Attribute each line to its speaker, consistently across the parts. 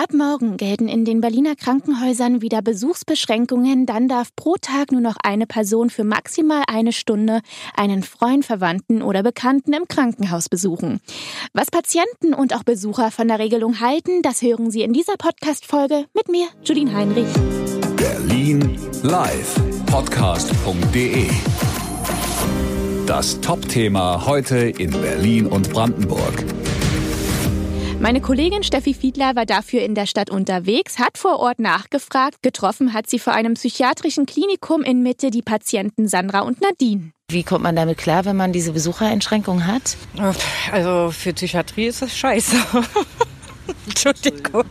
Speaker 1: Ab morgen gelten in den Berliner Krankenhäusern wieder Besuchsbeschränkungen. Dann darf pro Tag nur noch eine Person für maximal eine Stunde einen Freund, Verwandten oder Bekannten im Krankenhaus besuchen. Was Patienten und auch Besucher von der Regelung halten, das hören Sie in dieser Podcast-Folge mit mir, Judine Heinrich.
Speaker 2: Berlin live podcast.de Das Top-Thema heute in Berlin und Brandenburg.
Speaker 1: Meine Kollegin Steffi Fiedler war dafür in der Stadt unterwegs, hat vor Ort nachgefragt. Getroffen hat sie vor einem psychiatrischen Klinikum in Mitte die Patienten Sandra und Nadine.
Speaker 3: Wie kommt man damit klar, wenn man diese Besuchereinschränkung hat?
Speaker 4: Also für Psychiatrie ist das scheiße. Entschuldigung.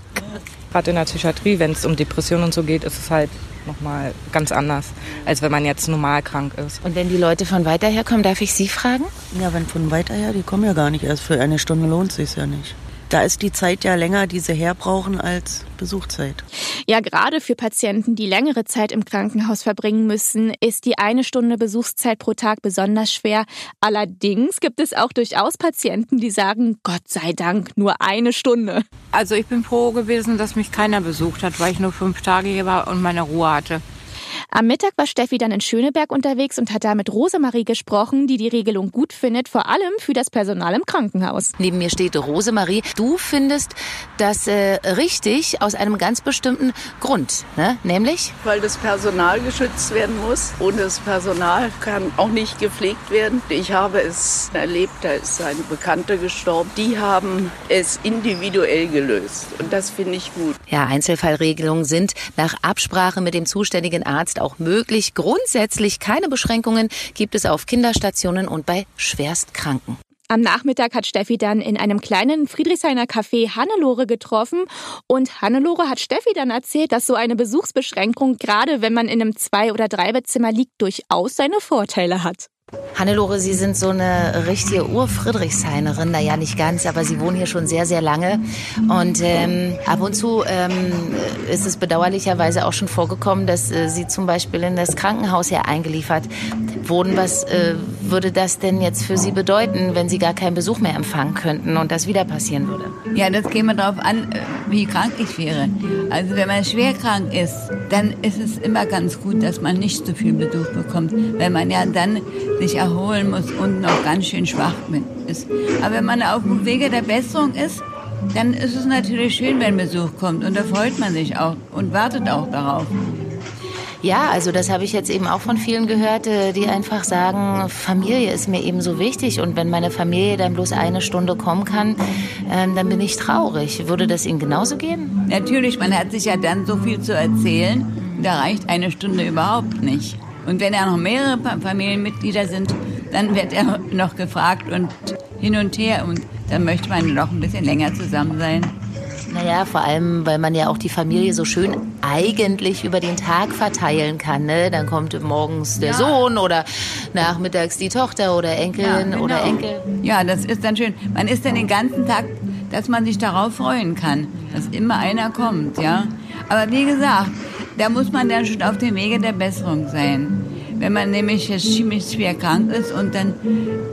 Speaker 4: Gerade in der Psychiatrie, wenn es um Depressionen und so geht, ist es halt nochmal ganz anders, als wenn man jetzt normal krank ist.
Speaker 3: Und wenn die Leute von weiter her kommen, darf ich Sie fragen?
Speaker 5: Ja, wenn von weiter her, die kommen ja gar nicht erst. Für eine Stunde lohnt es sich ja nicht da ist die Zeit ja länger, die sie herbrauchen, als Besuchzeit.
Speaker 1: Ja, gerade für Patienten, die längere Zeit im Krankenhaus verbringen müssen, ist die eine Stunde Besuchszeit pro Tag besonders schwer. Allerdings gibt es auch durchaus Patienten, die sagen, Gott sei Dank, nur eine Stunde.
Speaker 6: Also ich bin froh gewesen, dass mich keiner besucht hat, weil ich nur fünf Tage hier war und meine Ruhe hatte.
Speaker 1: Am Mittag war Steffi dann in Schöneberg unterwegs und hat da mit Rosemarie gesprochen, die die Regelung gut findet, vor allem für das Personal im Krankenhaus.
Speaker 3: Neben mir steht Rosemarie. Du findest das äh, richtig aus einem ganz bestimmten Grund, ne? nämlich?
Speaker 7: Weil das Personal geschützt werden muss. Ohne das Personal kann auch nicht gepflegt werden. Ich habe es erlebt, da ist eine Bekannte gestorben. Die haben es individuell gelöst und das finde ich gut.
Speaker 3: Ja, Einzelfallregelungen sind nach Absprache mit dem zuständigen Arzt auch möglich. Grundsätzlich keine Beschränkungen gibt es auf Kinderstationen und bei Schwerstkranken.
Speaker 1: Am Nachmittag hat Steffi dann in einem kleinen Friedrichshainer Café Hannelore getroffen und Hannelore hat Steffi dann erzählt, dass so eine Besuchsbeschränkung, gerade wenn man in einem Zwei- oder Dreibettzimmer liegt, durchaus seine Vorteile hat.
Speaker 3: Hannelore, Sie sind so eine richtige Ur-Friedrichshainerin. Naja, nicht ganz, aber Sie wohnen hier schon sehr, sehr lange. Und ähm, ab und zu ähm, ist es bedauerlicherweise auch schon vorgekommen, dass äh, Sie zum Beispiel in das Krankenhaus hier eingeliefert wurden. Was äh, würde das denn jetzt für Sie bedeuten, wenn Sie gar keinen Besuch mehr empfangen könnten und das wieder passieren würde?
Speaker 8: Ja, das käme darauf an, äh, wie krank ich wäre. Also wenn man schwer krank ist, dann ist es immer ganz gut, dass man nicht so viel Besuch bekommt, weil man ja dann sich erholen muss und noch ganz schön schwach ist. Aber wenn man auf dem Wege der Besserung ist, dann ist es natürlich schön, wenn Besuch kommt und da freut man sich auch und wartet auch darauf.
Speaker 3: Ja, also das habe ich jetzt eben auch von vielen gehört, äh, die einfach sagen, Familie ist mir eben so wichtig und wenn meine Familie dann bloß eine Stunde kommen kann, ähm, dann bin ich traurig. Würde das Ihnen genauso gehen?
Speaker 8: Natürlich, man hat sich ja dann so viel zu erzählen, da reicht eine Stunde überhaupt nicht. Und wenn er noch mehrere Familienmitglieder sind, dann wird er noch gefragt und hin und her. Und dann möchte man noch ein bisschen länger zusammen sein.
Speaker 3: Naja, vor allem, weil man ja auch die Familie so schön eigentlich über den Tag verteilen kann. Ne? Dann kommt morgens der ja. Sohn oder nachmittags die Tochter oder Enkelin ja, genau. oder Enkel.
Speaker 8: Ja, das ist dann schön. Man ist dann den ganzen Tag, dass man sich darauf freuen kann, dass immer einer kommt. ja. Aber wie gesagt, da muss man dann schon auf dem Wege der Besserung sein. Wenn man nämlich ziemlich schwer krank ist und dann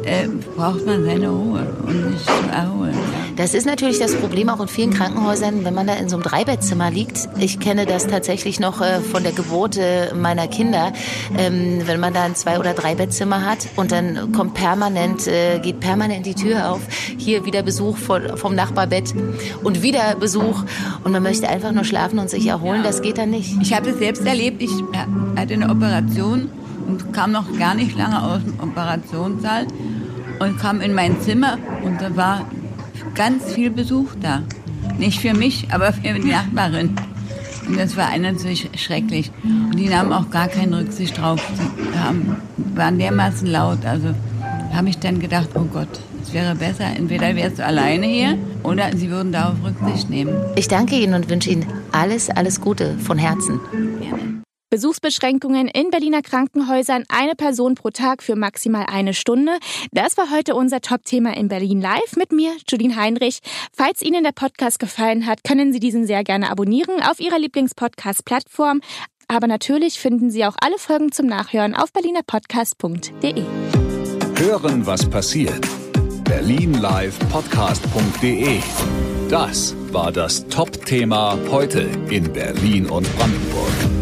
Speaker 8: äh, braucht man seine Ruhe und nicht zu erholen.
Speaker 3: Das ist natürlich das Problem auch in vielen Krankenhäusern, wenn man da in so einem Dreibettzimmer liegt. Ich kenne das tatsächlich noch äh, von der Geburt äh, meiner Kinder. Ähm, wenn man da ein Zwei- oder Dreibettzimmer hat und dann kommt permanent, äh, geht permanent die Tür auf. Hier wieder Besuch vom Nachbarbett und wieder Besuch. Und man möchte einfach nur schlafen und sich erholen. Das geht dann nicht.
Speaker 8: Ich habe es selbst erlebt. Ich hatte eine Operation und kam noch gar nicht lange aus dem Operationssaal und kam in mein Zimmer und da war ganz viel Besuch da. Nicht für mich, aber für die Nachbarin. Und das war natürlich schrecklich. Und die nahmen auch gar keine Rücksicht drauf. Die haben, waren dermaßen laut. Also habe ich dann gedacht, oh Gott, es wäre besser, entweder wärst du alleine hier oder sie würden darauf Rücksicht nehmen.
Speaker 3: Ich danke Ihnen und wünsche Ihnen alles, alles Gute von Herzen.
Speaker 1: Gerne. Besuchsbeschränkungen in Berliner Krankenhäusern, eine Person pro Tag für maximal eine Stunde. Das war heute unser Top-Thema in Berlin Live mit mir, Julien Heinrich. Falls Ihnen der Podcast gefallen hat, können Sie diesen sehr gerne abonnieren auf Ihrer Lieblingspodcast-Plattform. Aber natürlich finden Sie auch alle Folgen zum Nachhören auf berlinerpodcast.de.
Speaker 2: Hören, was passiert berlinlivepodcast.de. Das war das Top-Thema heute in Berlin und Brandenburg.